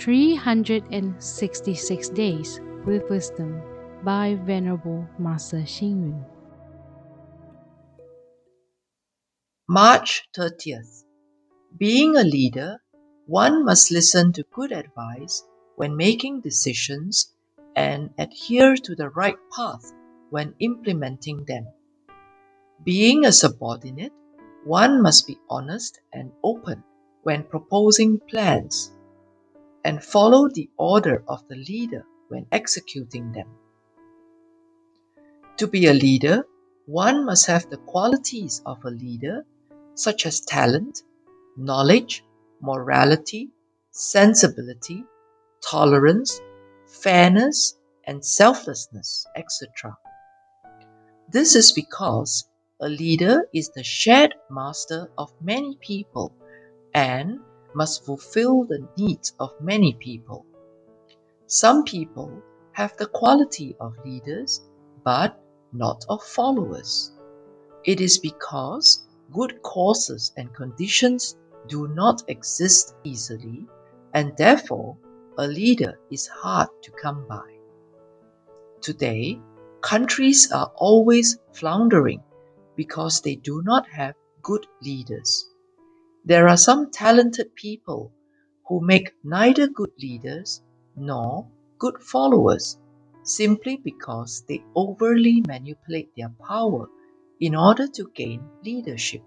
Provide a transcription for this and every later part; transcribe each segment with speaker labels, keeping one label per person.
Speaker 1: 366 Days with Wisdom by Venerable Master Xing Yun.
Speaker 2: March 30th. Being a leader, one must listen to good advice when making decisions and adhere to the right path when implementing them. Being a subordinate, one must be honest and open when proposing plans and follow the order of the leader when executing them. To be a leader, one must have the qualities of a leader such as talent, knowledge, morality, sensibility, tolerance, fairness, and selflessness, etc. This is because a leader is the shared master of many people and must fulfill the needs of many people. Some people have the quality of leaders but not of followers. It is because good causes and conditions do not exist easily, and therefore a leader is hard to come by. Today, countries are always floundering because they do not have good leaders. There are some talented people who make neither good leaders nor good followers simply because they overly manipulate their power in order to gain leadership.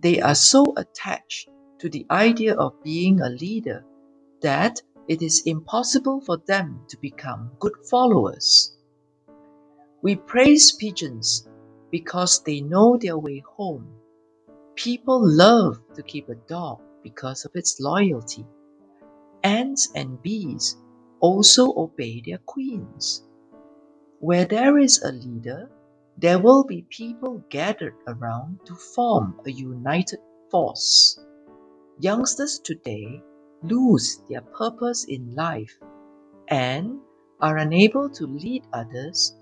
Speaker 2: They are so attached to the idea of being a leader that it is impossible for them to become good followers. We praise pigeons because they know their way home. People love to keep a dog because of its loyalty. Ants and bees also obey their queens. Where there is a leader, there will be people gathered around to form a united force. Youngsters today lose their purpose in life and are unable to lead others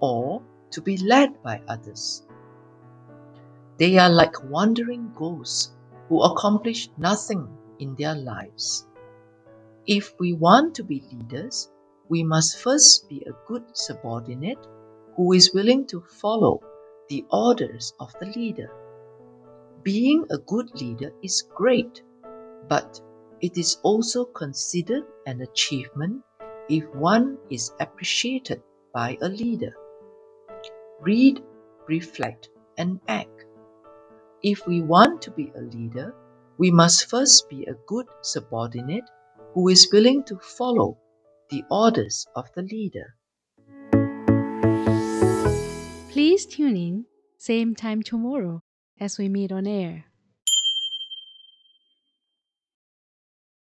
Speaker 2: or to be led by others. They are like wandering ghosts who accomplish nothing in their lives. If we want to be leaders, we must first be a good subordinate who is willing to follow the orders of the leader. Being a good leader is great, but it is also considered an achievement if one is appreciated by a leader. Read, reflect, and act. If we want to be a leader, we must first be a good subordinate who is willing to follow the orders of the leader.
Speaker 1: Please tune in, same time tomorrow as we meet on air.